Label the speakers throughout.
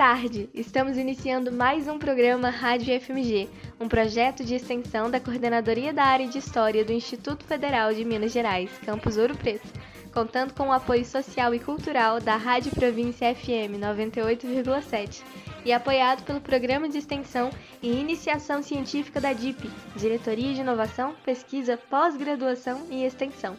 Speaker 1: Tarde! Estamos iniciando mais um programa Rádio FMG, um projeto de extensão da Coordenadoria da Área de História do Instituto Federal de Minas Gerais, Campus Ouro Preto, contando com o apoio social e cultural da Rádio Província FM 98,7 e apoiado pelo Programa de Extensão e Iniciação Científica da DIP, Diretoria de Inovação, Pesquisa, Pós-Graduação e Extensão.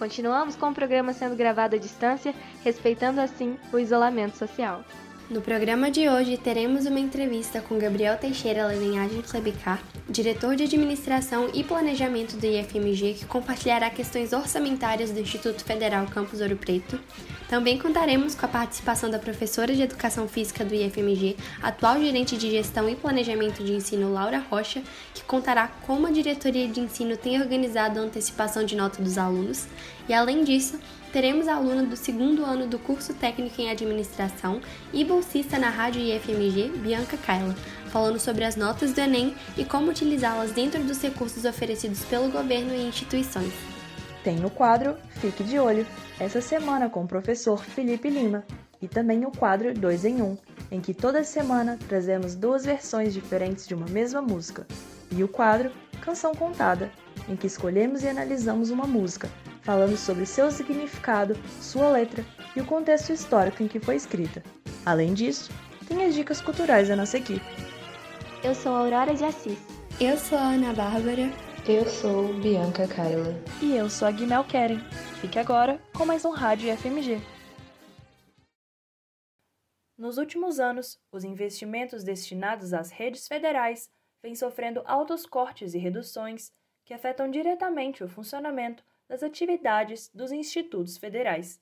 Speaker 1: Continuamos com o programa sendo gravado à distância, respeitando assim o isolamento social.
Speaker 2: No programa de hoje teremos uma entrevista com Gabriel Teixeira Levenhagem Klebicar, diretor de Administração e Planejamento do IFMG, que compartilhará questões orçamentárias do Instituto Federal Campus Ouro Preto. Também contaremos com a participação da professora de Educação Física do IFMG, atual gerente de Gestão e Planejamento de Ensino Laura Rocha, que contará como a diretoria de ensino tem organizado a antecipação de nota dos alunos. E além disso, teremos aluna do segundo ano do curso técnico em administração e bolsista na Rádio IFMG, Bianca Kaila, falando sobre as notas do Enem e como utilizá-las dentro dos recursos oferecidos pelo governo e instituições.
Speaker 3: Tem o quadro Fique de Olho, essa semana com o professor Felipe Lima, e também o quadro 2 em 1, um, em que toda semana trazemos duas versões diferentes de uma mesma música, e o quadro Canção Contada, em que escolhemos e analisamos uma música, falando sobre seu significado, sua letra e o contexto histórico em que foi escrita. Além disso, tem as dicas culturais da nossa equipe.
Speaker 1: Eu sou Aurora de Assis.
Speaker 2: Eu sou a Ana Bárbara.
Speaker 4: Eu sou Bianca Kaila.
Speaker 3: E eu sou a Guimel Keren. Fique agora com mais um Rádio FMG.
Speaker 5: Nos últimos anos, os investimentos destinados às redes federais vêm sofrendo altos cortes e reduções que afetam diretamente o funcionamento das atividades dos institutos federais.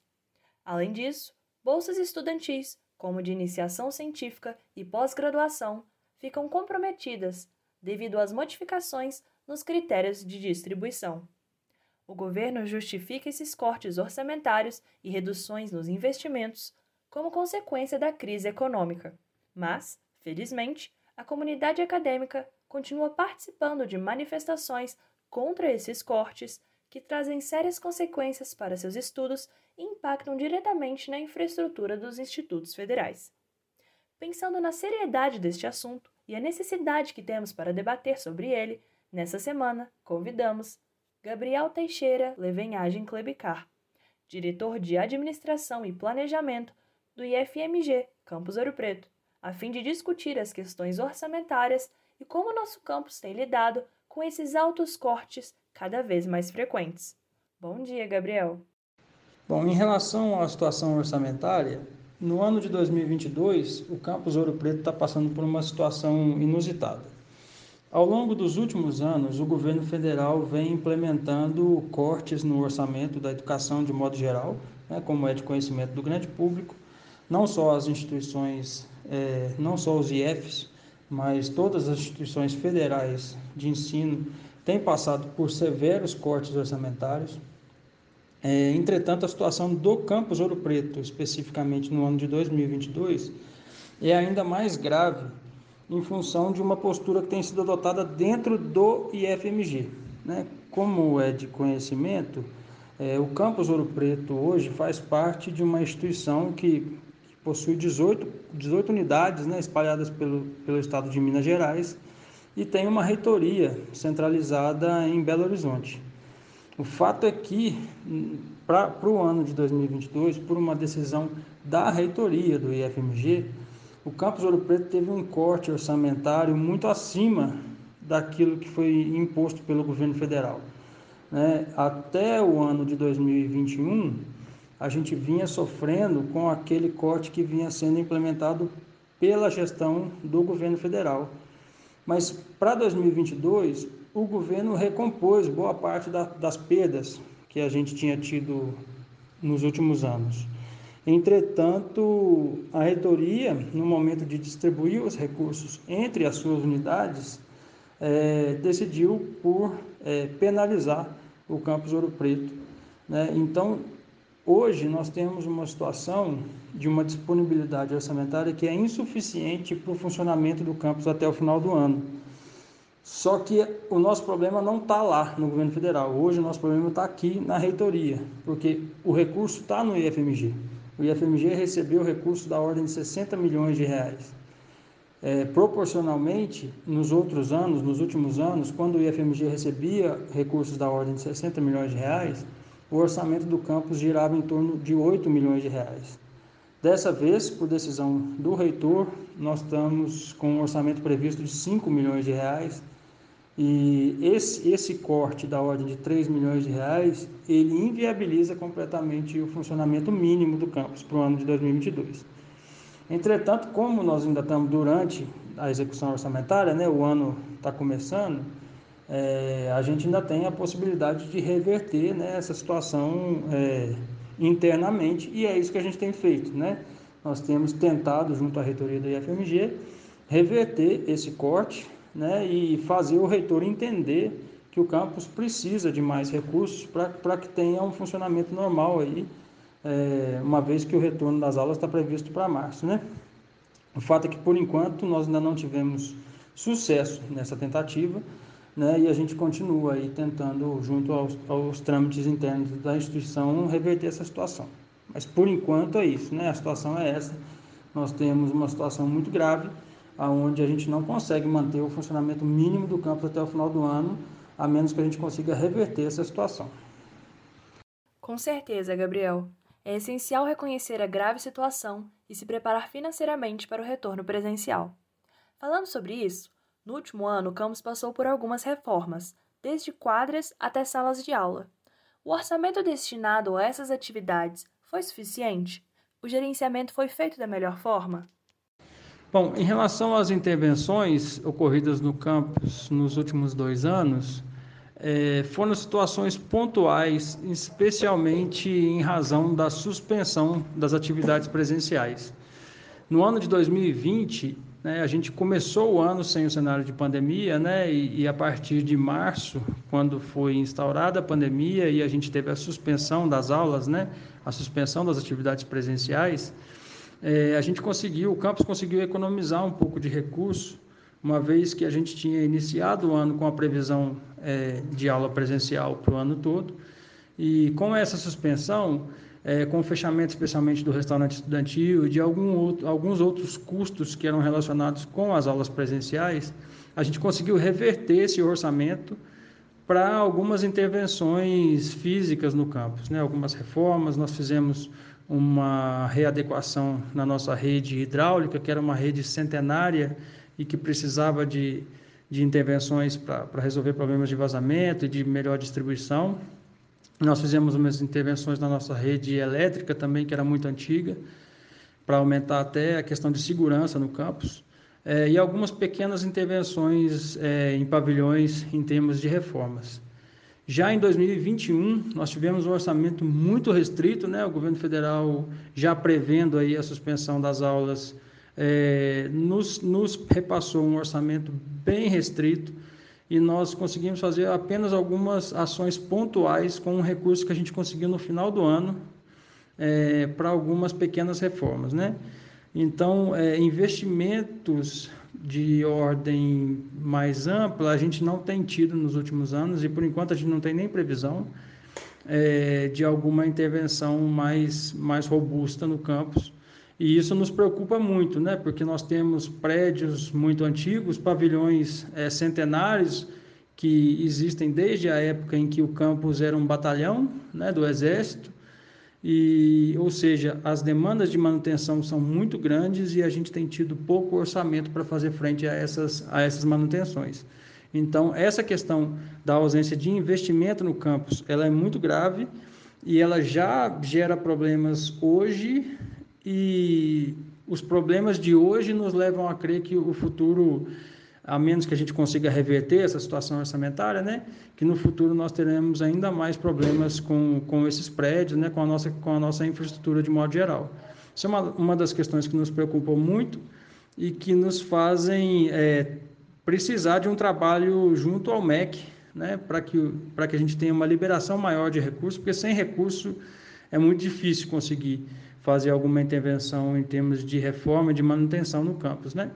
Speaker 5: Além disso, bolsas estudantis, como de iniciação científica e pós-graduação, ficam comprometidas devido às modificações nos critérios de distribuição. O governo justifica esses cortes orçamentários e reduções nos investimentos como consequência da crise econômica. Mas, felizmente, a comunidade acadêmica continua participando de manifestações contra esses cortes que trazem sérias consequências para seus estudos e impactam diretamente na infraestrutura dos institutos federais. Pensando na seriedade deste assunto e a necessidade que temos para debater sobre ele, nessa semana convidamos Gabriel Teixeira Levenhagem Klebicar, diretor de Administração e Planejamento do IFMG Campus Ouro Preto, a fim de discutir as questões orçamentárias e como nosso campus tem lidado com esses altos cortes cada vez mais frequentes. Bom dia, Gabriel.
Speaker 6: Bom, em relação à situação orçamentária, no ano de 2022, o campus Ouro Preto está passando por uma situação inusitada. Ao longo dos últimos anos, o governo federal vem implementando cortes no orçamento da educação de modo geral, né, como é de conhecimento do grande público, não só as instituições, é, não só os IFs, mas todas as instituições federais de ensino têm passado por severos cortes orçamentários. É, entretanto, a situação do campus Ouro Preto, especificamente no ano de 2022, é ainda mais grave em função de uma postura que tem sido adotada dentro do IFMG. Né? Como é de conhecimento, é, o campus Ouro Preto hoje faz parte de uma instituição que possui 18, 18 unidades né, espalhadas pelo, pelo estado de Minas Gerais e tem uma reitoria centralizada em Belo Horizonte. O fato é que, para o ano de 2022, por uma decisão da reitoria do IFMG, o campus Ouro Preto teve um corte orçamentário muito acima daquilo que foi imposto pelo governo federal. Né? Até o ano de 2021, a gente vinha sofrendo com aquele corte que vinha sendo implementado pela gestão do governo federal. Mas para 2022, o governo recompôs boa parte da, das perdas que a gente tinha tido nos últimos anos. Entretanto, a reitoria, no momento de distribuir os recursos entre as suas unidades, é, decidiu por é, penalizar o campus Ouro Preto. Né? Então, Hoje nós temos uma situação de uma disponibilidade orçamentária que é insuficiente para o funcionamento do campus até o final do ano. Só que o nosso problema não está lá no governo federal. Hoje o nosso problema está aqui na reitoria, porque o recurso está no IFMG. o IFMG recebeu recursos da ordem de 60 milhões de reais. É, proporcionalmente, nos outros anos, nos últimos anos, quando o IFMG recebia recursos da ordem de 60 milhões de reais, o orçamento do campus girava em torno de 8 milhões de reais. Dessa vez, por decisão do reitor, nós estamos com um orçamento previsto de 5 milhões de reais e esse, esse corte da ordem de 3 milhões de reais, ele inviabiliza completamente o funcionamento mínimo do campus para o ano de 2022. Entretanto, como nós ainda estamos durante a execução orçamentária, né, o ano está começando, é, a gente ainda tem a possibilidade de reverter né, essa situação é, internamente e é isso que a gente tem feito. Né? Nós temos tentado, junto à reitoria da IFMG, reverter esse corte né, e fazer o reitor entender que o campus precisa de mais recursos para que tenha um funcionamento normal aí, é, uma vez que o retorno das aulas está previsto para março. Né? O fato é que, por enquanto, nós ainda não tivemos sucesso nessa tentativa, né, e a gente continua aí tentando, junto aos, aos trâmites internos da instituição, reverter essa situação. Mas por enquanto é isso, né? A situação é essa. Nós temos uma situação muito grave, aonde a gente não consegue manter o funcionamento mínimo do campus até o final do ano, a menos que a gente consiga reverter essa situação.
Speaker 5: Com certeza, Gabriel. É essencial reconhecer a grave situação e se preparar financeiramente para o retorno presencial. Falando sobre isso, no último ano, o campus passou por algumas reformas, desde quadras até salas de aula. O orçamento destinado a essas atividades foi suficiente? O gerenciamento foi feito da melhor forma?
Speaker 6: Bom, em relação às intervenções ocorridas no campus nos últimos dois anos, é, foram situações pontuais, especialmente em razão da suspensão das atividades presenciais. No ano de 2020, né, a gente começou o ano sem o cenário de pandemia, né, e, e, a partir de março, quando foi instaurada a pandemia e a gente teve a suspensão das aulas, né, a suspensão das atividades presenciais, é, a gente conseguiu, o campus conseguiu economizar um pouco de recurso, uma vez que a gente tinha iniciado o ano com a previsão é, de aula presencial para o ano todo, e com essa suspensão, é, com o fechamento especialmente do restaurante estudantil e de algum outro, alguns outros custos que eram relacionados com as aulas presenciais, a gente conseguiu reverter esse orçamento para algumas intervenções físicas no campus, né? algumas reformas. Nós fizemos uma readequação na nossa rede hidráulica, que era uma rede centenária e que precisava de, de intervenções para resolver problemas de vazamento e de melhor distribuição. Nós fizemos umas intervenções na nossa rede elétrica também, que era muito antiga, para aumentar até a questão de segurança no campus, é, e algumas pequenas intervenções é, em pavilhões em termos de reformas. Já em 2021, nós tivemos um orçamento muito restrito, né? o governo federal já prevendo aí a suspensão das aulas, é, nos, nos repassou um orçamento bem restrito, e nós conseguimos fazer apenas algumas ações pontuais com um recurso que a gente conseguiu no final do ano é, para algumas pequenas reformas, né? Então, é, investimentos de ordem mais ampla a gente não tem tido nos últimos anos e por enquanto a gente não tem nem previsão é, de alguma intervenção mais, mais robusta no campus. E isso nos preocupa muito, né? porque nós temos prédios muito antigos, pavilhões é, centenários, que existem desde a época em que o campus era um batalhão né, do Exército, e, ou seja, as demandas de manutenção são muito grandes e a gente tem tido pouco orçamento para fazer frente a essas, a essas manutenções. Então, essa questão da ausência de investimento no campus, ela é muito grave e ela já gera problemas hoje e os problemas de hoje nos levam a crer que o futuro, a menos que a gente consiga reverter essa situação orçamentária, né, que no futuro nós teremos ainda mais problemas com, com esses prédios, né, com a nossa com a nossa infraestrutura de modo geral. Isso é uma, uma das questões que nos preocupam muito e que nos fazem é, precisar de um trabalho junto ao MEC, né, para que para que a gente tenha uma liberação maior de recursos, porque sem recurso é muito difícil conseguir fazer alguma intervenção em termos de reforma e de manutenção no campus, né?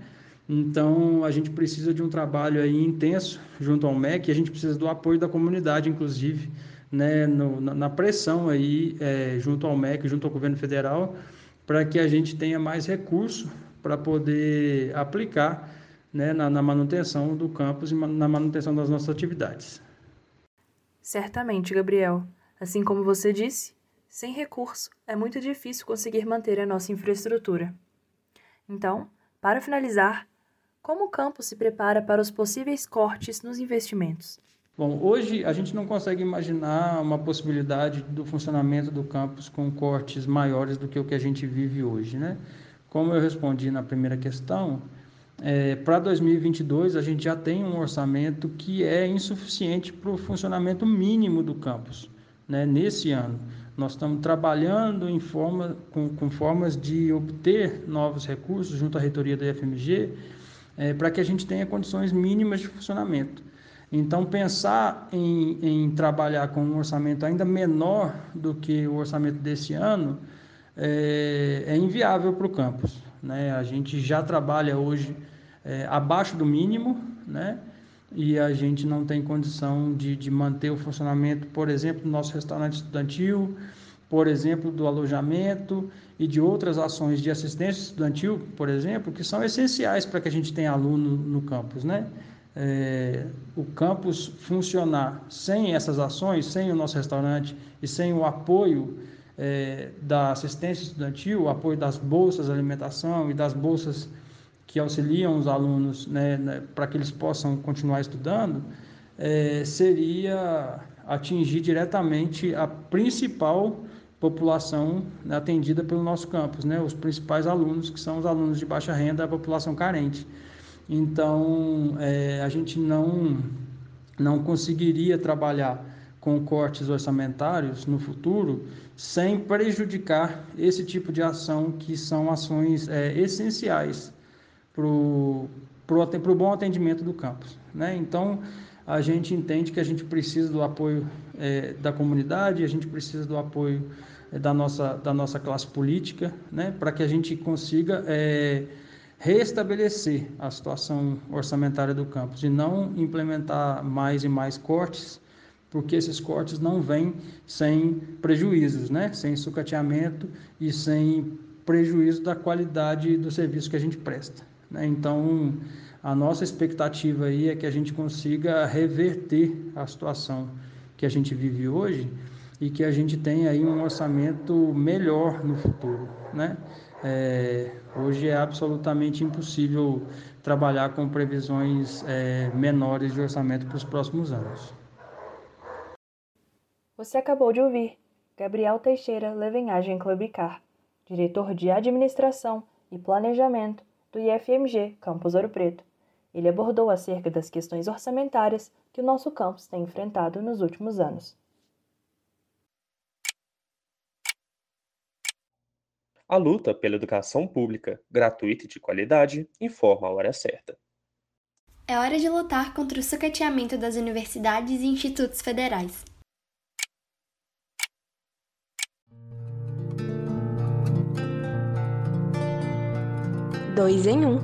Speaker 6: Então, a gente precisa de um trabalho aí intenso junto ao MEC, a gente precisa do apoio da comunidade, inclusive, né, no, na pressão aí é, junto ao MEC, junto ao governo federal, para que a gente tenha mais recurso para poder aplicar né, na, na manutenção do campus e na manutenção das nossas atividades.
Speaker 5: Certamente, Gabriel. Assim como você disse, sem recurso é muito difícil conseguir manter a nossa infraestrutura. Então, para finalizar, como o campus se prepara para os possíveis cortes nos investimentos?
Speaker 6: Bom, hoje a gente não consegue imaginar uma possibilidade do funcionamento do campus com cortes maiores do que o que a gente vive hoje, né? Como eu respondi na primeira questão, é, para 2022 a gente já tem um orçamento que é insuficiente para o funcionamento mínimo do campus, né? Nesse ano, nós estamos trabalhando em forma, com, com formas de obter novos recursos junto à reitoria da IFMG é, para que a gente tenha condições mínimas de funcionamento. Então, pensar em, em, trabalhar com um orçamento ainda menor do que o orçamento desse ano é, é inviável para o campus. Né? A gente já trabalha hoje é, abaixo do mínimo, né? E a gente não tem condição de, de manter o funcionamento, por exemplo, do nosso restaurante estudantil, por exemplo, do alojamento e de outras ações de assistência estudantil, por exemplo, que são essenciais para que a gente tenha aluno no campus, né? É, o campus funcionar sem essas ações, sem o nosso restaurante e sem o apoio é, da assistência estudantil, o apoio das bolsas de alimentação e das bolsas que auxiliam os alunos né, né, para que eles possam continuar estudando, é, seria atingir diretamente a principal população né, atendida pelo nosso campus, né, os principais alunos, que são os alunos de baixa renda, a população carente. Então, é, a gente não, não conseguiria trabalhar com cortes orçamentários no futuro sem prejudicar esse tipo de ação, que são ações é, essenciais para o bom atendimento do campus. Né? Então, a gente entende que a gente precisa do apoio é, da comunidade, a gente precisa do apoio é, da, nossa, da nossa classe política, né, para que a gente consiga é, restabelecer a situação orçamentária do campus e não implementar mais e mais cortes, porque esses cortes não vêm sem prejuízos, né, sem sucateamento e sem prejuízo da qualidade do serviço que a gente presta. Né? Então, a nossa expectativa aí é que a gente consiga reverter a situação que a gente vive hoje e que a gente tenha aí um orçamento melhor no futuro, né? É, hoje é absolutamente impossível trabalhar com previsões é, menores de orçamento para os próximos anos.
Speaker 5: Você acabou de ouvir Gabriel Teixeira Levenhagem Clubicar, diretor de Administração e Planejamento do IFMG Campus Ouro Preto. Ele abordou acerca das questões orçamentárias que o nosso campus tem enfrentado nos últimos anos.
Speaker 7: A luta pela educação pública, gratuita e de qualidade, informa a hora certa.
Speaker 2: É hora de lutar contra o sucateamento das universidades e institutos federais.
Speaker 8: Dois em um.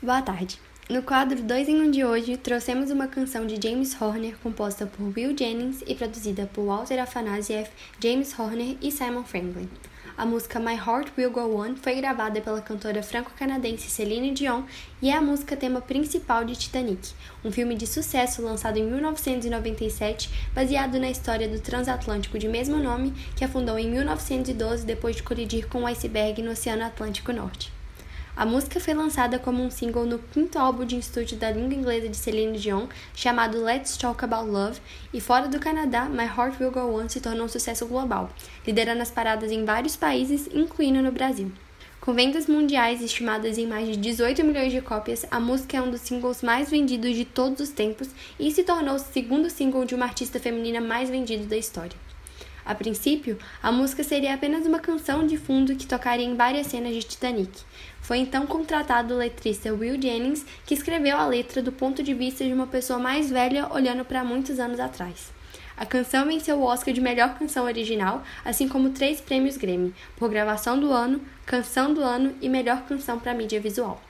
Speaker 2: Boa tarde. No quadro 2 em 1 um de hoje, trouxemos uma canção de James Horner composta por Will Jennings e produzida por Walter Afanasieff, James Horner e Simon Franklin. A música My Heart Will Go On foi gravada pela cantora franco-canadense Celine Dion e é a música tema principal de Titanic, um filme de sucesso lançado em 1997, baseado na história do transatlântico de mesmo nome que afundou em 1912 depois de colidir com um iceberg no Oceano Atlântico Norte. A música foi lançada como um single no quinto álbum de estúdio da língua inglesa de Celine Dion, chamado Let's Talk About Love, e fora do Canadá, My Heart Will Go On se tornou um sucesso global, liderando as paradas em vários países, incluindo no Brasil. Com vendas mundiais estimadas em mais de 18 milhões de cópias, a música é um dos singles mais vendidos de todos os tempos e se tornou o segundo single de uma artista feminina mais vendido da história. A princípio, a música seria apenas uma canção de fundo que tocaria em várias cenas de Titanic. Foi então contratado o letrista Will Jennings, que escreveu a letra do ponto de vista de uma pessoa mais velha olhando para muitos anos atrás. A canção venceu o Oscar de melhor canção original, assim como três prêmios Grammy, por gravação do ano, canção do ano e melhor canção para mídia visual.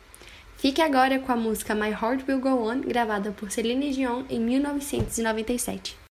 Speaker 9: Fique agora com a música My Heart Will Go On, gravada por Celine Dion em 1997.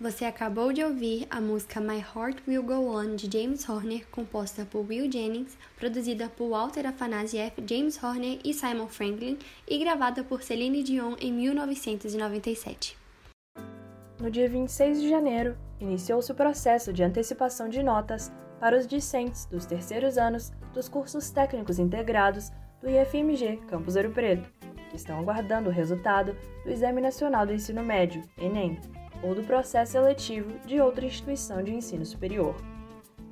Speaker 9: Você acabou de ouvir a música My Heart Will Go On de James Horner, composta por Will Jennings, produzida por Walter Afanasieff, James Horner e Simon Franklin e gravada por Celine Dion em 1997.
Speaker 5: No dia 26 de janeiro, iniciou-se o processo de antecipação de notas para os discentes dos terceiros anos dos cursos técnicos integrados do IFMG Campus Ouro Preto, que estão aguardando o resultado do Exame Nacional do Ensino Médio, ENEM, ou do processo seletivo de outra instituição de ensino superior.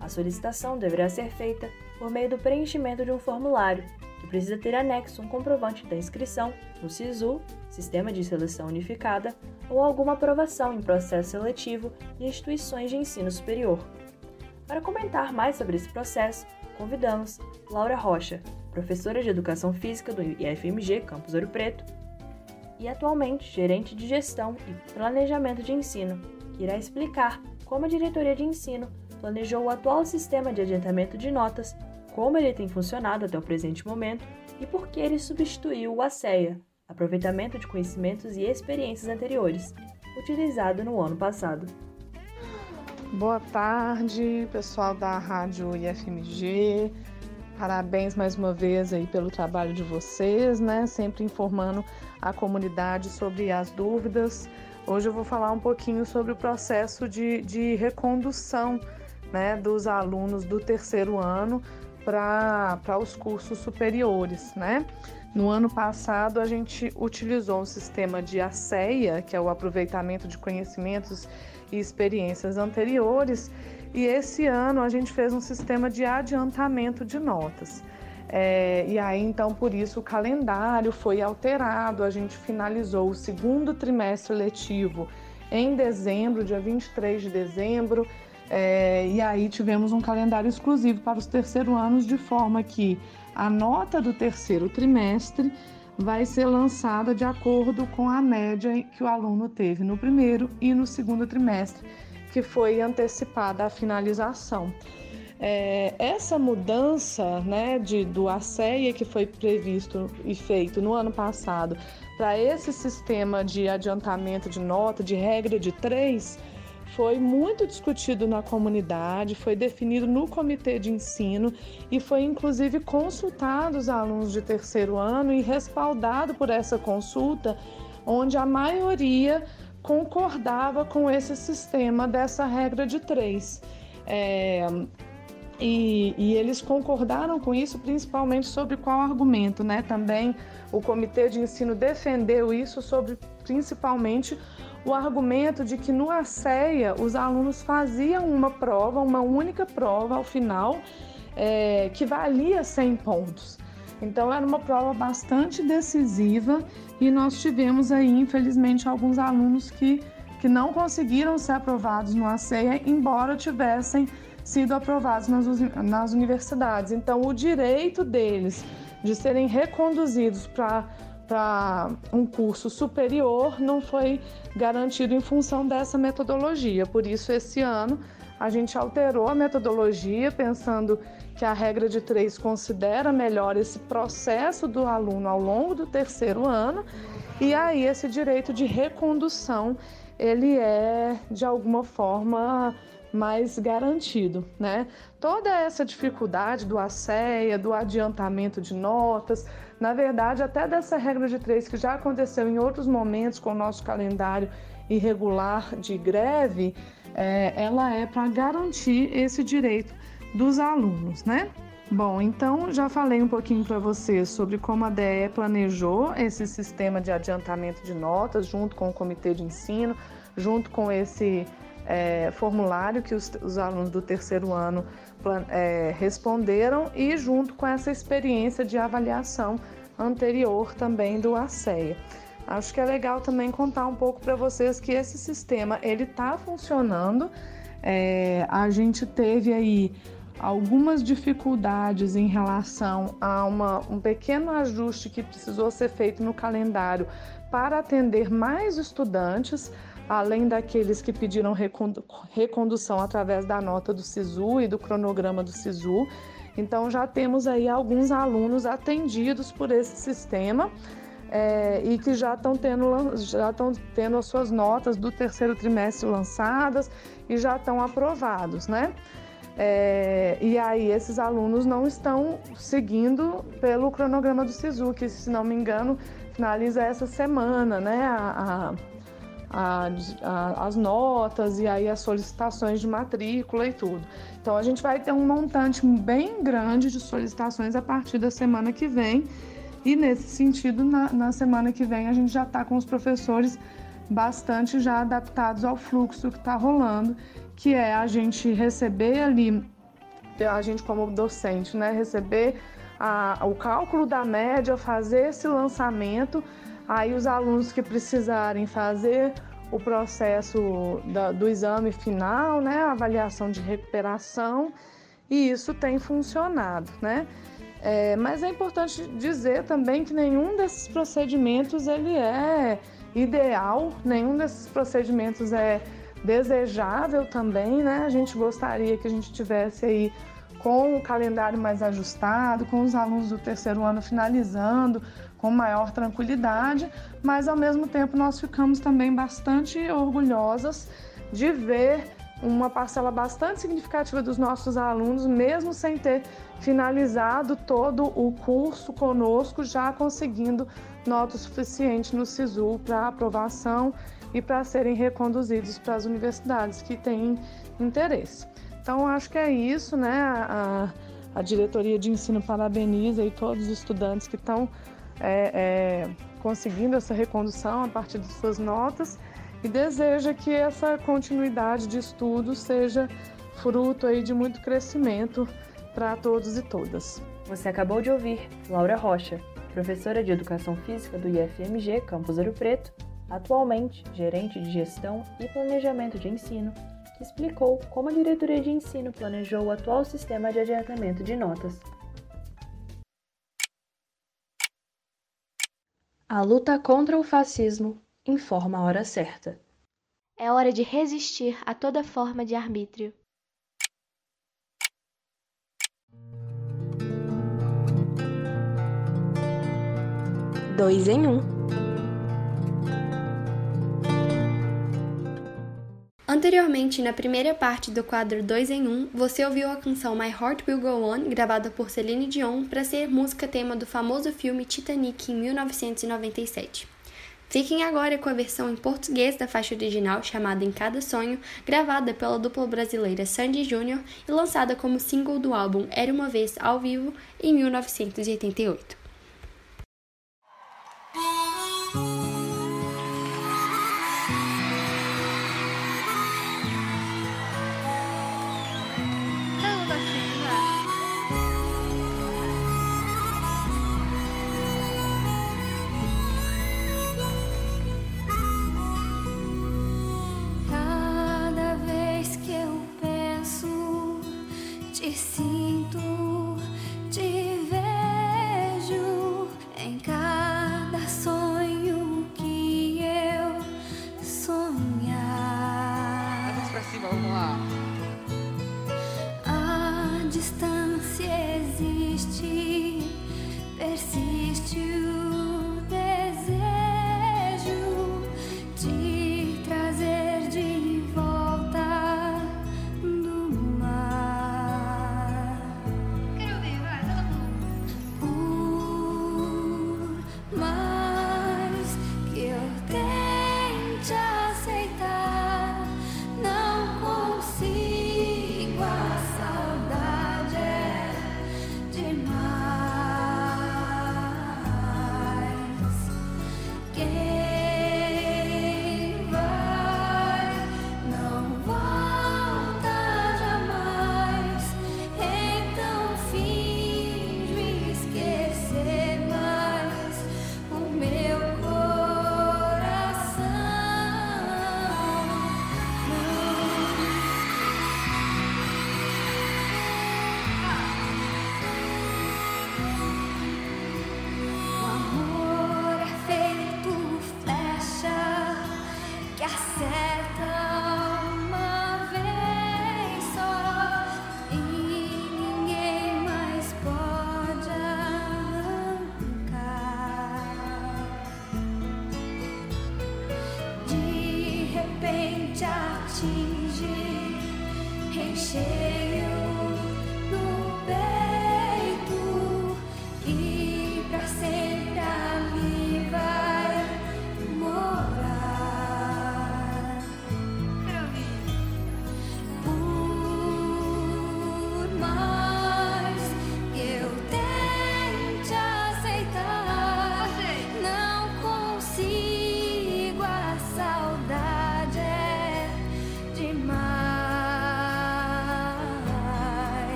Speaker 5: A solicitação deverá ser feita por meio do preenchimento de um formulário, que precisa ter anexo um comprovante da inscrição no SISU, Sistema de Seleção Unificada, ou alguma aprovação em processo seletivo de instituições de ensino superior. Para comentar mais sobre esse processo, convidamos Laura Rocha, professora de Educação Física do IFMG Campus Ouro Preto e atualmente gerente de Gestão e Planejamento de Ensino, que irá explicar como a diretoria de ensino planejou o atual sistema de adiantamento de notas, como ele tem funcionado até o presente momento e por que ele substituiu o ACEA, Aproveitamento de Conhecimentos e Experiências Anteriores, utilizado no ano passado.
Speaker 10: Boa tarde, pessoal da Rádio IFMG. Parabéns mais uma vez aí pelo trabalho de vocês, né? Sempre informando a comunidade sobre as dúvidas. Hoje eu vou falar um pouquinho sobre o processo de, de recondução né, dos alunos do terceiro ano para os cursos superiores, né? No ano passado, a gente utilizou um sistema de ACEIA, que é o aproveitamento de conhecimentos e experiências anteriores, e esse ano a gente fez um sistema de adiantamento de notas. É, e aí, então, por isso o calendário foi alterado, a gente finalizou o segundo trimestre letivo em dezembro, dia 23 de dezembro, é, e aí tivemos um calendário exclusivo para os terceiros anos, de forma que a nota do terceiro trimestre vai ser lançada de acordo com a média que o aluno teve no primeiro e no segundo trimestre, que foi antecipada a finalização. É, essa mudança né, de, do ACEIA que foi previsto e feito no ano passado para esse sistema de adiantamento de nota, de regra de três, foi muito discutido na comunidade, foi definido no comitê de ensino e foi inclusive consultado os alunos de terceiro ano e respaldado por essa consulta, onde a maioria concordava com esse sistema dessa regra de três. É, e, e, eles concordaram com isso, principalmente sobre qual argumento, né? Também o comitê de ensino defendeu isso sobre principalmente o argumento de que no ACEA os alunos faziam uma prova, uma única prova ao final, é, que valia 100 pontos. Então era uma prova bastante decisiva e nós tivemos aí, infelizmente, alguns alunos que, que não conseguiram ser aprovados no ACEA, embora tivessem sido aprovados nas, nas universidades. Então, o direito deles de serem reconduzidos para para um curso superior não foi garantido em função dessa metodologia. Por isso, esse ano, a gente alterou a metodologia, pensando que a regra de três considera melhor esse processo do aluno ao longo do terceiro ano, e aí esse direito de recondução ele é de alguma forma mais garantido, né? Toda essa dificuldade do ACEA, do adiantamento de notas, na verdade, até dessa regra de três que já aconteceu em outros momentos com o nosso calendário irregular de greve, é, ela é para garantir esse direito dos alunos, né? Bom, então já falei um pouquinho para vocês sobre como a DE planejou esse sistema de adiantamento de notas junto com o comitê de ensino, junto com esse é, formulário que os, os, alunos do terceiro ano é, responderam e junto com essa experiência de avaliação anterior também do ACEA. Acho que é legal também contar um pouco para vocês que esse sistema ele está funcionando. É, a gente teve aí algumas dificuldades em relação a uma, um pequeno ajuste que precisou ser feito no calendário para atender mais estudantes além daqueles que pediram recondução através da nota do SISU e do cronograma do SISU. Então já temos aí alguns alunos atendidos por esse sistema é, e que já estão tendo, já estão tendo as suas notas do terceiro trimestre lançadas e já estão aprovados, né? É, e aí esses alunos não estão seguindo pelo cronograma do SISU, que se não me engano finaliza essa semana, né? A, a, a, as notas e aí as solicitações de matrícula e tudo. Então a gente vai ter um montante bem grande de solicitações a partir da semana que vem. E nesse sentido, na, na semana que vem, a gente já está com os professores bastante já adaptados ao fluxo que está rolando, que é a gente receber ali, a gente como docente, né, receber a, o cálculo da média, fazer esse lançamento Aí os alunos que precisarem fazer o processo da, do exame final, né, a avaliação de recuperação, e isso tem funcionado, né? É, mas é importante dizer também que nenhum desses procedimentos ele é ideal, nenhum desses procedimentos é desejável também, né? A gente gostaria que a gente tivesse aí com o calendário mais ajustado, com os alunos do terceiro ano finalizando, com maior tranquilidade, mas ao mesmo tempo nós ficamos também bastante orgulhosas de ver uma parcela bastante significativa dos nossos alunos, mesmo sem ter finalizado todo o curso conosco, já conseguindo nota suficiente no SISU para aprovação e para serem reconduzidos para as universidades que têm interesse. Então, acho que é isso, né? A, a diretoria de ensino parabeniza e todos os estudantes que estão é, é, conseguindo essa recondução a partir de suas notas e deseja que essa continuidade de estudo seja fruto aí de muito crescimento para todos e todas.
Speaker 5: Você acabou de ouvir Laura Rocha, professora de Educação Física do IFMG Campus Ouro Preto, atualmente gerente de Gestão e Planejamento de Ensino, que explicou como a diretoria de ensino planejou o atual sistema de adiantamento de notas.
Speaker 8: A luta contra o fascismo informa a hora certa.
Speaker 11: É hora de resistir a toda forma de arbítrio.
Speaker 8: Dois em um.
Speaker 9: Anteriormente, na primeira parte do quadro 2 em 1, um, você ouviu a canção My Heart Will Go On, gravada por Celine Dion, para ser música tema do famoso filme Titanic em 1997. Fiquem agora com a versão em português da faixa original, chamada Em Cada Sonho, gravada pela dupla brasileira Sandy Júnior e lançada como single do álbum Era Uma Vez ao Vivo em 1988.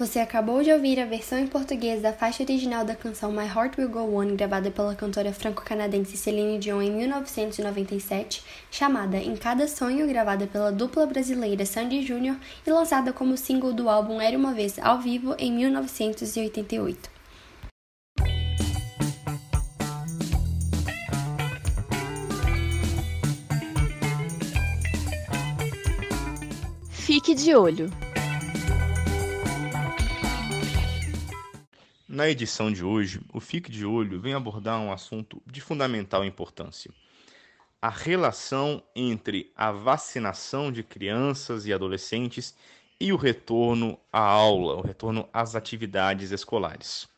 Speaker 9: Você acabou de ouvir a versão em português da faixa original da canção My Heart Will Go On, gravada pela cantora franco-canadense Celine Dion em 1997, chamada Em Cada Sonho, gravada pela dupla brasileira Sandy Júnior e lançada como single do álbum Era Uma Vez ao vivo em 1988.
Speaker 11: Fique de olho.
Speaker 12: Na edição de hoje, o Fique de Olho vem abordar um assunto de fundamental importância: a relação entre a vacinação de crianças e adolescentes e o retorno à aula, o retorno às atividades escolares.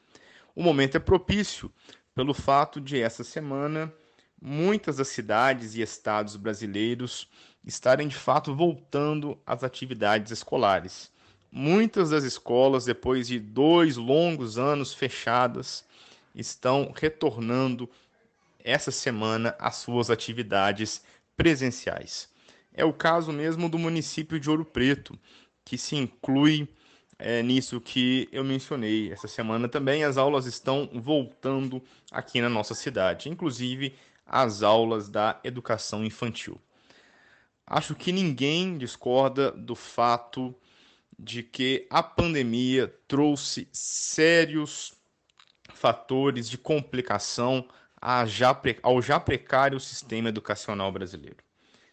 Speaker 12: O momento é propício pelo fato de essa semana muitas das cidades e estados brasileiros estarem de fato voltando às atividades escolares. Muitas das escolas, depois de dois longos anos fechadas, estão retornando essa semana às suas atividades presenciais. É o caso mesmo do município de Ouro Preto, que se inclui é, nisso que eu mencionei. Essa semana também as aulas estão voltando aqui na nossa cidade, inclusive as aulas da educação infantil. Acho que ninguém discorda do fato de que a pandemia trouxe sérios fatores de complicação ao já precário sistema educacional brasileiro.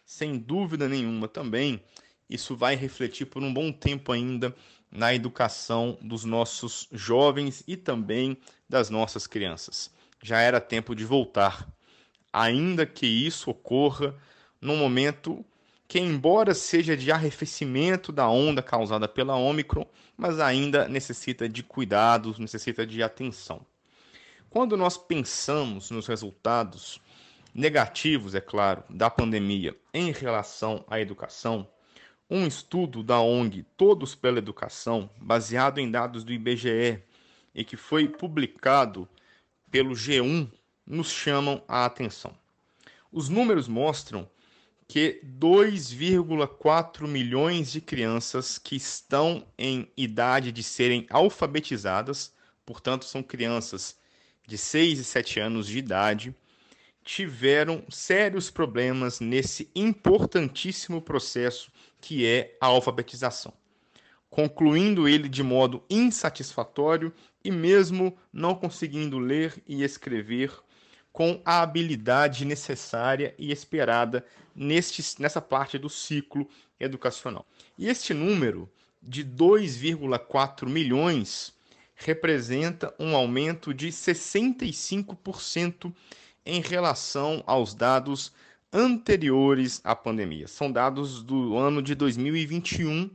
Speaker 12: Sem dúvida nenhuma, também, isso vai refletir por um bom tempo ainda na educação dos nossos jovens e também das nossas crianças. Já era tempo de voltar, ainda que isso ocorra num momento que, embora seja de arrefecimento da onda causada pela Omicron, mas ainda necessita de cuidados, necessita de atenção. Quando nós pensamos nos resultados negativos, é claro, da pandemia em relação à educação, um estudo da ONG Todos pela Educação, baseado em dados do IBGE e que foi publicado pelo G1, nos chamam a atenção. Os números mostram que 2,4 milhões de crianças que estão em idade de serem alfabetizadas, portanto, são crianças de 6 e 7 anos de idade, tiveram sérios problemas nesse importantíssimo processo que é a alfabetização, concluindo ele de modo insatisfatório e mesmo não conseguindo ler e escrever com a habilidade necessária e esperada neste, nessa parte do ciclo educacional. E este número de 2,4 milhões representa um aumento de 65% em relação aos dados anteriores à pandemia. São dados do ano de 2021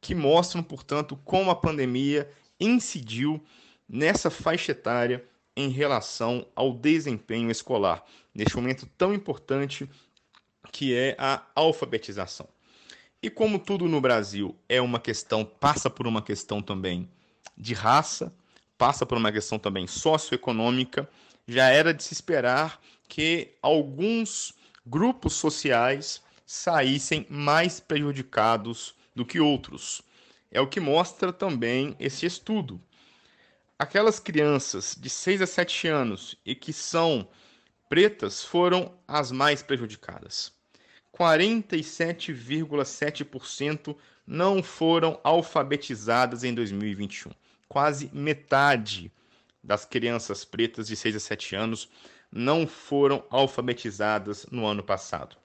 Speaker 12: que mostram, portanto, como a pandemia incidiu nessa faixa etária em relação ao desempenho escolar, neste momento tão importante que é a alfabetização. E como tudo no Brasil é uma questão, passa por uma questão também de raça, passa por uma questão também socioeconômica, já era de se esperar que alguns grupos sociais saíssem mais prejudicados do que outros. É o que mostra também esse estudo aquelas crianças de 6 a 7 anos e que são pretas foram as mais prejudicadas. 47,7% não foram alfabetizadas em 2021. Quase metade das crianças pretas de 6 a 7 anos não foram alfabetizadas no ano passado.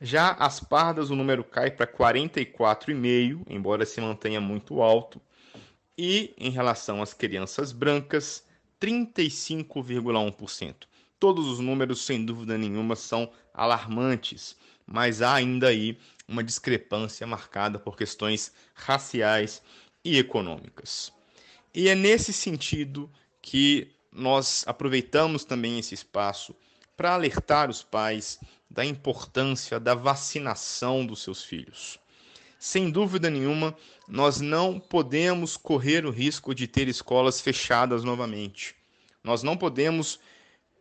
Speaker 12: Já as pardas, o número cai para 44,5, embora se mantenha muito alto, e em relação às crianças brancas, 35,1%. Todos os números, sem dúvida nenhuma, são alarmantes, mas há ainda aí uma discrepância marcada por questões raciais e econômicas. E é nesse sentido que nós aproveitamos também esse espaço para alertar os pais da importância da vacinação dos seus filhos. Sem dúvida nenhuma, nós não podemos correr o risco de ter escolas fechadas novamente. Nós não podemos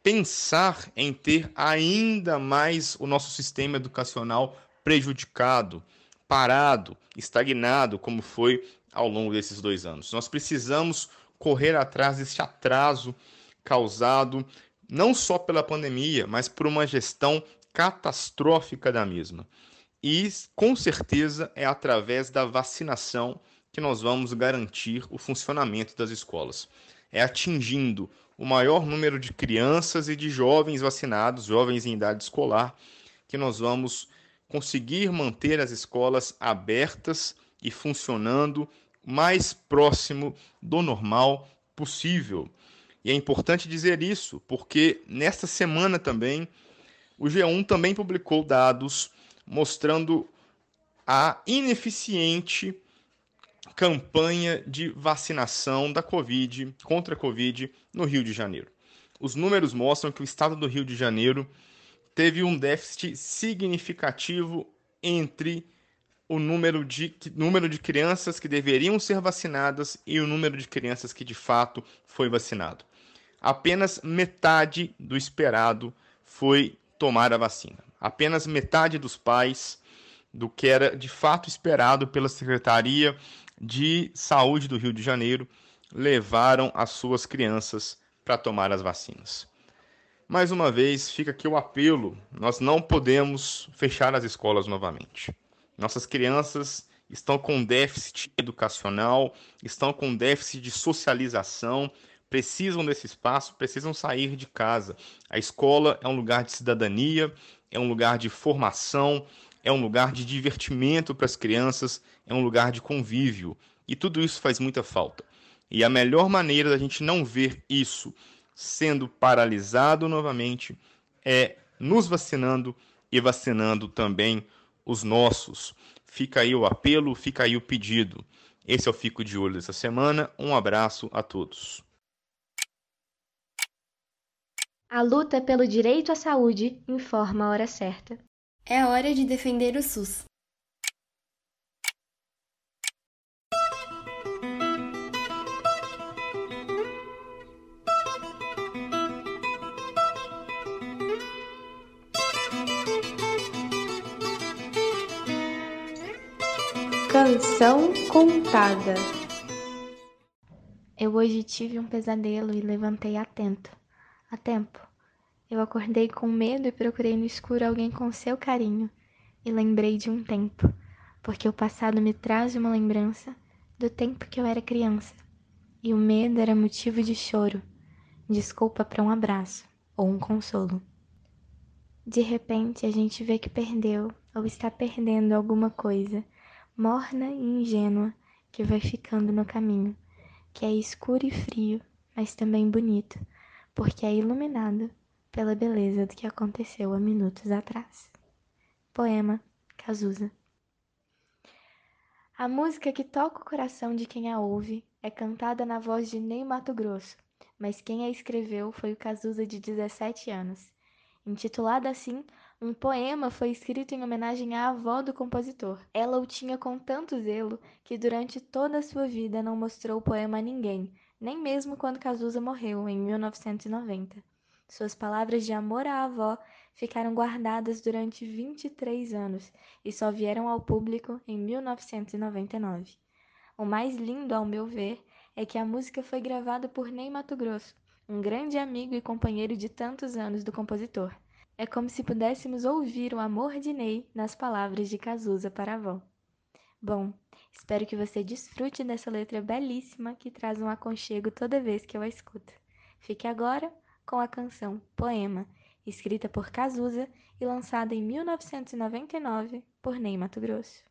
Speaker 12: pensar em ter ainda mais o nosso sistema educacional prejudicado, parado, estagnado, como foi ao longo desses dois anos. Nós precisamos correr atrás desse atraso causado não só pela pandemia, mas por uma gestão catastrófica da mesma. E com certeza é através da vacinação que nós vamos garantir o funcionamento das escolas. É atingindo o maior número de crianças e de jovens vacinados, jovens em idade escolar, que nós vamos conseguir manter as escolas abertas e funcionando mais próximo do normal possível. E é importante dizer isso, porque nesta semana também o G1 também publicou dados mostrando a ineficiente campanha de vacinação da Covid contra a Covid no Rio de Janeiro. Os números mostram que o estado do Rio de Janeiro teve um déficit significativo entre o número de, número de crianças que deveriam ser vacinadas e o número de crianças que de fato foi vacinado. Apenas metade do esperado foi tomar a vacina. Apenas metade dos pais do que era de fato esperado pela Secretaria de Saúde do Rio de Janeiro levaram as suas crianças para tomar as vacinas. Mais uma vez, fica aqui o apelo: nós não podemos fechar as escolas novamente. Nossas crianças estão com déficit educacional, estão com déficit de socialização, precisam desse espaço, precisam sair de casa. A escola é um lugar de cidadania, é um lugar de formação, é um lugar de divertimento para as crianças, é um lugar de convívio. E tudo isso faz muita falta. E a melhor maneira da gente não ver isso sendo paralisado novamente é nos vacinando e vacinando também os nossos. Fica aí o apelo, fica aí o pedido. Esse é o Fico de Olho dessa semana. Um abraço a todos.
Speaker 8: A luta pelo direito à saúde informa a hora certa.
Speaker 2: É hora de defender o SUS.
Speaker 8: Canção contada. Eu hoje tive um pesadelo e levantei atento. A tempo. Eu acordei com medo e procurei no escuro alguém com seu carinho. E lembrei de um tempo, porque o passado me traz uma lembrança do tempo que eu era criança. E o medo era motivo de choro, desculpa para um abraço ou um consolo. De repente a gente vê que perdeu ou está perdendo alguma coisa morna e ingênua que vai ficando no caminho, que é escuro e frio, mas também bonito, porque é iluminado pela beleza do que aconteceu há minutos atrás. Poema Cazuza. A música que toca o coração de quem a ouve é cantada na voz de Ney Mato Grosso, mas quem a escreveu foi o Cazuza de 17 anos. Intitulada assim, um poema foi escrito em homenagem à avó do compositor. Ela o tinha com tanto zelo que durante toda a sua vida não mostrou o poema a ninguém, nem mesmo quando Cazuza morreu, em 1990. Suas palavras de amor à avó ficaram guardadas durante 23 anos e só vieram ao público em 1999. O mais lindo, ao meu ver, é que a música foi gravada por Ney Mato Grosso, um grande amigo e companheiro de tantos anos do compositor. É como se pudéssemos ouvir o amor de Ney nas palavras de Cazuza para a avó. Bom, espero que você desfrute dessa letra belíssima que traz um aconchego toda vez que eu a escuto. Fique agora com a canção Poema, escrita por Cazuza e lançada em 1999 por Ney Mato Grosso.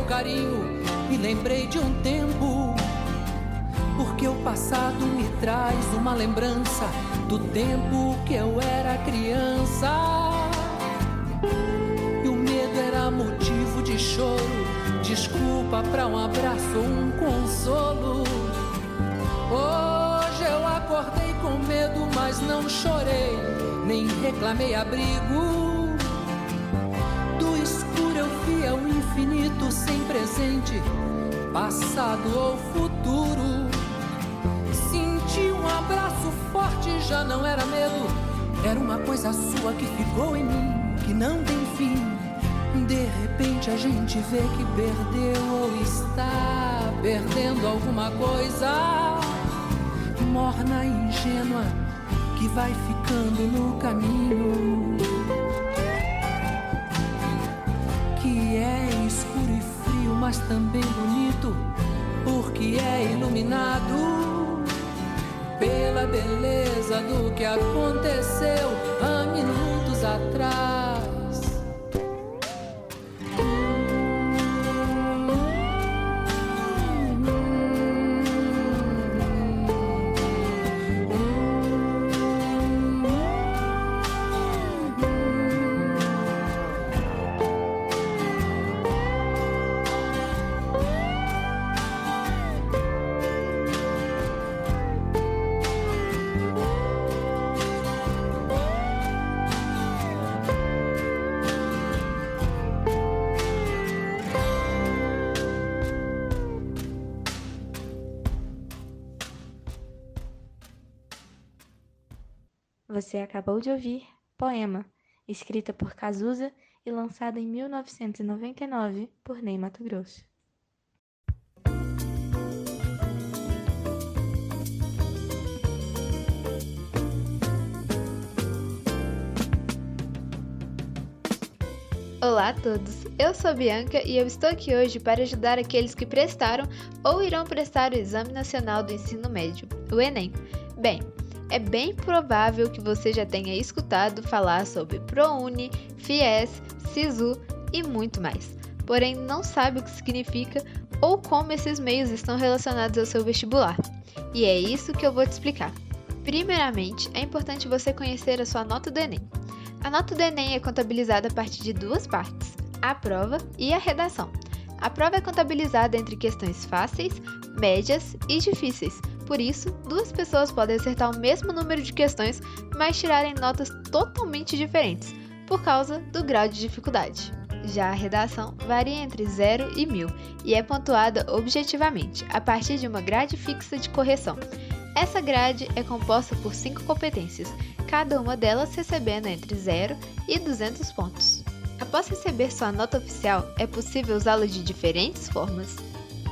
Speaker 13: Carinho me lembrei de um tempo. Porque o passado me traz uma lembrança do tempo que eu era criança. E o medo era motivo de choro, desculpa para um abraço ou um consolo. Hoje eu acordei com medo, mas não chorei, nem reclamei abrigo sem presente, passado ou futuro. Senti um abraço forte, já não era medo, era uma coisa sua que ficou em mim, que não tem fim. De repente a gente vê que perdeu ou está perdendo alguma coisa morna e ingênua que vai ficando no caminho. Mas também bonito, porque é iluminado pela beleza do que aconteceu há minutos atrás.
Speaker 11: Você acabou de ouvir Poema, escrita por Cazuza e lançada em 1999 por Ney Mato Grosso. Olá a todos, eu sou Bianca e eu estou aqui hoje para ajudar aqueles que prestaram ou irão prestar o Exame Nacional do Ensino Médio, o Enem. Bem, é bem provável que você já tenha escutado falar sobre ProUni, FIES, SISU e muito mais, porém não sabe o que significa ou como esses meios estão relacionados ao seu vestibular. E é isso que eu vou te explicar. Primeiramente, é importante você conhecer a sua nota do Enem. A nota do Enem é contabilizada a partir de duas partes: a prova e a redação. A prova é contabilizada entre questões fáceis, médias e difíceis, por isso, duas pessoas podem acertar o mesmo número de questões, mas tirarem notas totalmente diferentes, por causa do grau de dificuldade. Já a redação varia entre 0 e 1000 e é pontuada objetivamente, a partir de uma grade fixa de correção. Essa grade é composta por cinco competências, cada uma delas recebendo entre 0 e 200 pontos. Após receber sua nota oficial, é possível usá-la de diferentes formas.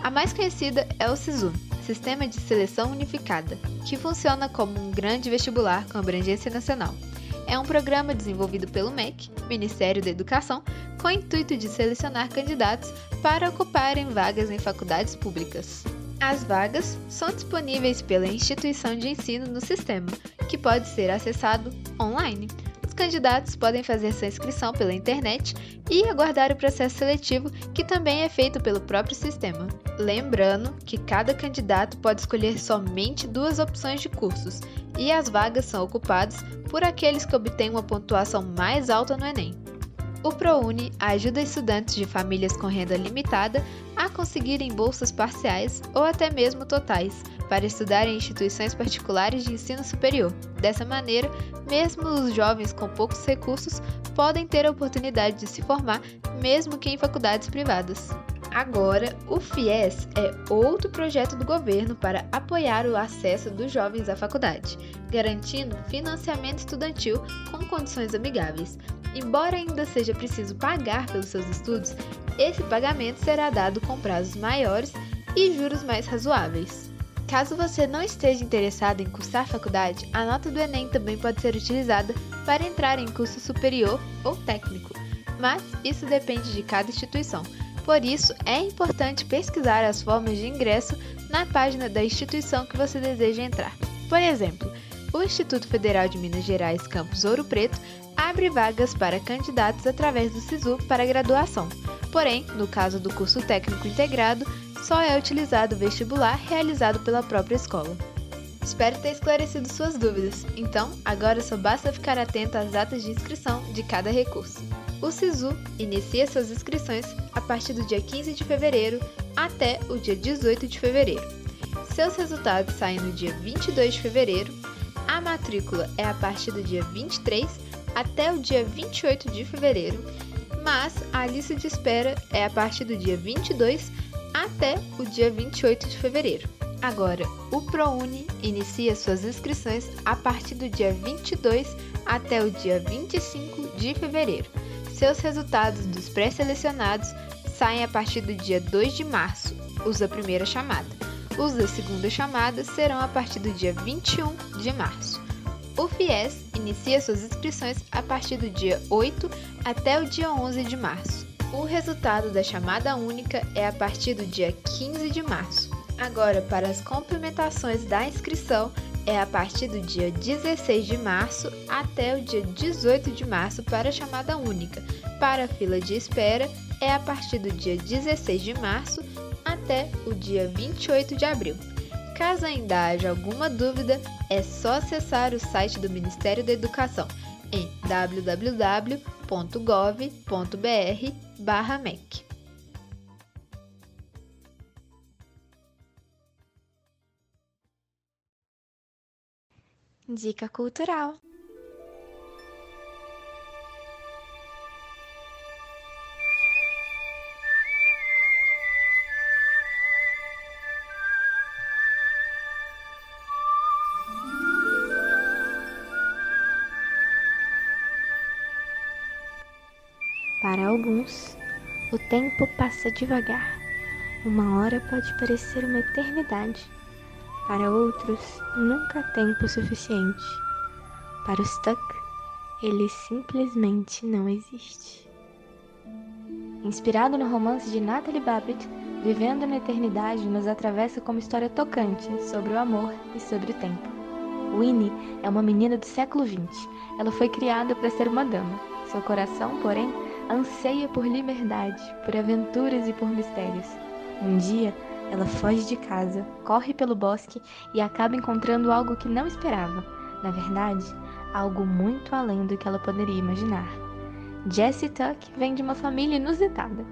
Speaker 11: A mais conhecida é o SISU, Sistema de Seleção Unificada, que funciona como um grande vestibular com abrangência nacional. É um programa desenvolvido pelo MEC, Ministério da Educação, com o intuito de selecionar candidatos para ocuparem vagas em faculdades públicas. As vagas são disponíveis pela instituição de ensino no sistema, que pode ser acessado online candidatos podem fazer sua inscrição pela internet e aguardar o processo seletivo, que também é feito pelo próprio sistema. Lembrando que cada candidato pode escolher somente duas opções de cursos e as vagas são ocupadas por aqueles que obtêm uma pontuação mais alta no Enem. O ProUni ajuda estudantes de famílias com renda limitada a conseguirem bolsas parciais ou até mesmo totais para estudar em instituições particulares de ensino superior. Dessa maneira, mesmo os jovens com poucos recursos podem ter a oportunidade de se formar, mesmo que em faculdades privadas. Agora, o FIES é outro projeto do governo para apoiar o acesso dos jovens à faculdade, garantindo financiamento estudantil com condições amigáveis. Embora ainda seja preciso pagar pelos seus estudos, esse pagamento será dado com prazos maiores e juros mais razoáveis. Caso você não esteja interessado em cursar faculdade, a nota do Enem também pode ser utilizada para entrar em curso superior ou técnico, mas isso depende de cada instituição. Por isso, é importante pesquisar as formas de ingresso na página da instituição que você deseja entrar. Por exemplo, o Instituto Federal de Minas Gerais Campus Ouro Preto abre vagas para candidatos através do SISU para graduação. Porém, no caso do curso técnico integrado, só é utilizado o vestibular realizado pela própria escola. Espero ter esclarecido suas dúvidas, então agora só basta ficar atento às datas de inscrição de cada recurso. O SISU inicia suas inscrições a partir do dia 15 de fevereiro até o dia 18 de fevereiro. Seus resultados saem no dia 22 de fevereiro, a matrícula é a partir do dia 23 até o dia 28 de fevereiro, mas a lista de espera é a partir do dia 22 até o dia 28 de fevereiro. Agora, o ProUni inicia suas inscrições a partir do dia 22 até o dia 25 de fevereiro. Seus resultados dos pré-selecionados saem a partir do dia 2 de março, os da primeira chamada. Os da segunda chamada serão a partir do dia 21 de março. O FIES inicia suas inscrições a partir do dia 8 até o dia 11 de março. O resultado da chamada única é a partir do dia 15 de março. Agora, para as complementações da inscrição, é a partir do dia 16 de março até o dia 18 de março para a chamada única. Para a fila de espera, é a partir do dia 16 de março até o dia 28 de abril. Caso ainda haja alguma dúvida, é só acessar o site do Ministério da Educação em www.gov.br/mec.
Speaker 8: Dica cultural. Para alguns, o tempo passa devagar. Uma hora pode parecer uma eternidade. Para outros, nunca há tempo suficiente. Para os Tuck, ele simplesmente não existe. Inspirado no romance de Natalie Babbitt, Vivendo na Eternidade nos atravessa como história tocante sobre o amor e sobre o tempo. Winnie é uma menina do século XX. Ela foi criada para ser uma dama. Seu coração, porém, anseia por liberdade, por aventuras e por mistérios. Um dia, ela foge de casa, corre pelo bosque e acaba encontrando algo que não esperava. Na verdade, algo muito além do que ela poderia imaginar. Jessie Tuck vem de uma família inusitada.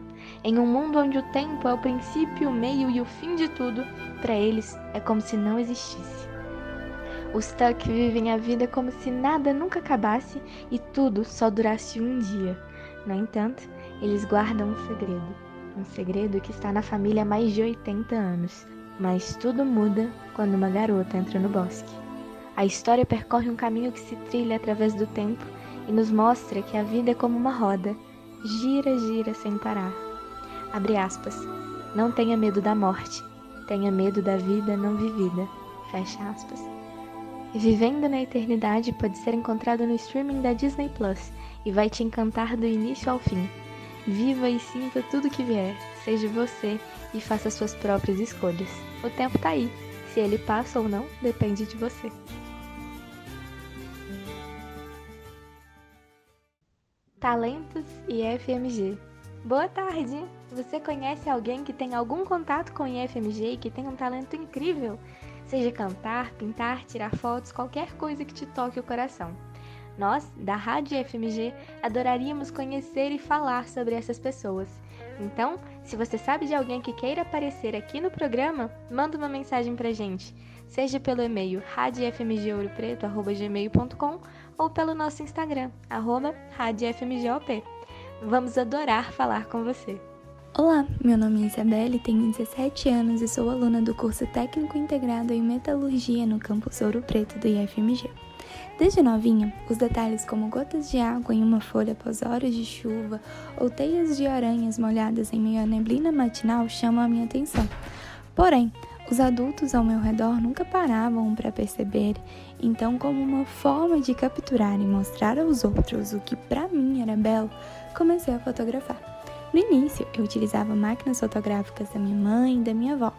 Speaker 8: Em um mundo onde o tempo é o princípio, o meio e o fim de tudo, para eles é como se não existisse. Os Tuck vivem a vida como se nada nunca acabasse e tudo só durasse um dia. No entanto, eles guardam um segredo. Um segredo que está na família há mais de 80 anos. Mas tudo muda quando uma garota entra no bosque. A história percorre um caminho que se trilha através do tempo e nos mostra que a vida é como uma roda. Gira, gira sem parar. Abre aspas. Não tenha medo da morte. Tenha medo da vida não vivida. Fecha aspas. Vivendo na Eternidade pode ser encontrado no streaming da Disney Plus e vai te encantar do início ao fim. Viva e sinta tudo que vier, seja você e faça suas próprias escolhas. O tempo tá aí. Se ele passa ou não, depende de você. Talentos e IFMG. Boa tarde! Você conhece alguém que tem algum contato com IFMG e que tem um talento incrível? Seja cantar, pintar, tirar fotos, qualquer coisa que te toque o coração. Nós, da Rádio IFMG, adoraríamos conhecer e falar sobre essas pessoas. Então, se você sabe de alguém que queira aparecer aqui no programa, manda uma mensagem pra gente, seja pelo e-mail radiofmgouropreto.gmail.com ou pelo nosso Instagram, arroba radiofmgop. Vamos adorar falar com você.
Speaker 14: Olá, meu nome é Isabelle, tenho 17 anos e sou aluna do curso Técnico Integrado em Metalurgia no campus Ouro Preto do IFMG. Desde novinha, os detalhes como gotas de água em uma folha após horas de chuva ou teias de aranhas molhadas em meio à neblina matinal chamam a minha atenção. Porém, os adultos ao meu redor nunca paravam para perceber, então, como uma forma de capturar e mostrar aos outros o que para mim era belo, comecei a fotografar. No início, eu utilizava máquinas fotográficas da minha mãe e da minha avó,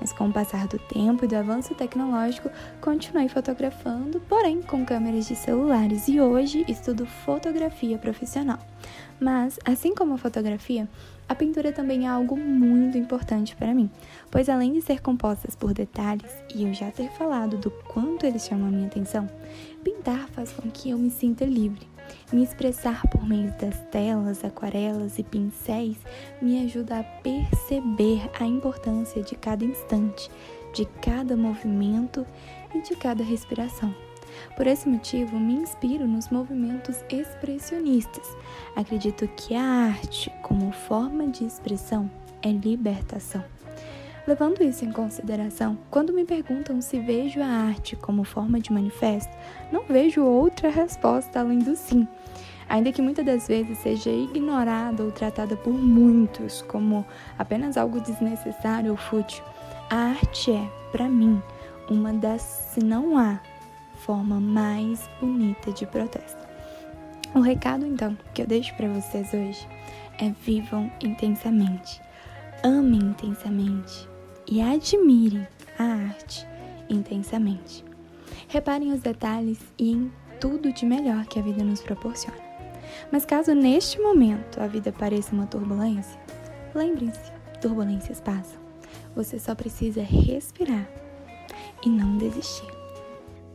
Speaker 14: mas com o passar do tempo e do avanço tecnológico, continuei fotografando, porém com câmeras de celulares e hoje estudo fotografia profissional. Mas, assim como a fotografia, a pintura também é algo muito importante para mim, pois além de ser compostas por detalhes, e eu já ter falado do quanto eles chamam a minha atenção, pintar faz com que eu me sinta livre. Me expressar por meio das telas, aquarelas e pincéis me ajuda a perceber a importância de cada instante, de cada movimento e de cada respiração. Por esse motivo, me inspiro nos movimentos expressionistas. Acredito que a arte, como forma de expressão, é libertação. Levando isso em consideração, quando me perguntam se vejo a arte como forma de manifesto, não vejo outra resposta além do sim. Ainda que muitas das vezes seja ignorada ou tratada por muitos como apenas algo desnecessário ou fútil, a arte é, para mim, uma das, se não há, forma mais bonita de protesto. O recado então que eu deixo para vocês hoje é vivam intensamente, amem intensamente e admirem a arte intensamente. Reparem os detalhes e em tudo de melhor que a vida nos proporciona. Mas caso neste momento a vida pareça uma turbulência, lembrem-se, turbulências passam. Você só precisa respirar e não desistir.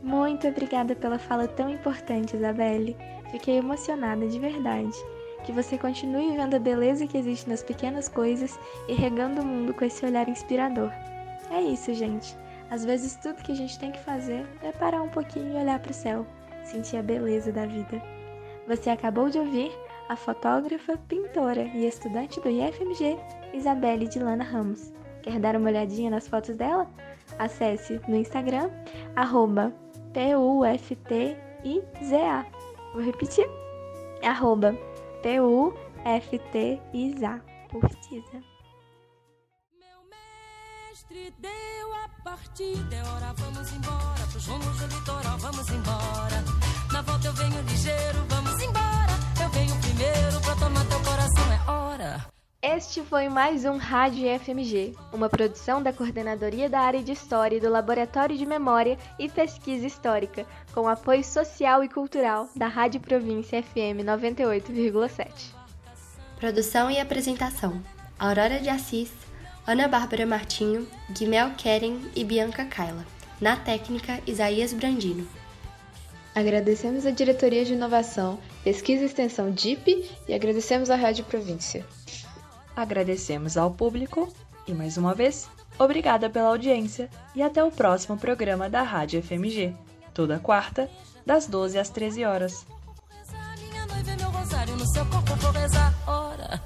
Speaker 8: Muito obrigada pela fala tão importante, Isabelle. Fiquei emocionada de verdade. Que você continue vendo a beleza que existe nas pequenas coisas e regando o mundo com esse olhar inspirador. É isso, gente. Às vezes tudo que a gente tem que fazer é parar um pouquinho e olhar para o céu, sentir a beleza da vida. Você acabou de ouvir a fotógrafa, pintora e estudante do IFMG, Isabelle de Lana Ramos. Quer dar uma olhadinha nas fotos dela? Acesse no Instagram, arroba P-U-F-T-I-Z-A. Vou repetir. Arroba P-U-F-T-I-Z-A. Purtiza.
Speaker 9: Meu mestre deu a partida, é hora, vamos embora. Pros rumos do litoral, vamos embora. Na volta eu venho ligeiro, vamos embora. Eu venho primeiro pra tomar teu coração, é hora.
Speaker 8: Este foi mais um Rádio FMG, uma produção da Coordenadoria da Área de História e do Laboratório de Memória e Pesquisa Histórica, com apoio social e cultural da Rádio Província FM 98,7.
Speaker 2: Produção e apresentação: Aurora de Assis, Ana Bárbara Martinho, Guimel Keren e Bianca Kaila. Na técnica, Isaías Brandino.
Speaker 11: Agradecemos a Diretoria de Inovação, Pesquisa e Extensão DIP e agradecemos à Rádio Província.
Speaker 5: Agradecemos ao público e, mais uma vez, obrigada pela audiência e até o próximo programa da Rádio FMG, toda quarta, das 12 às 13 horas.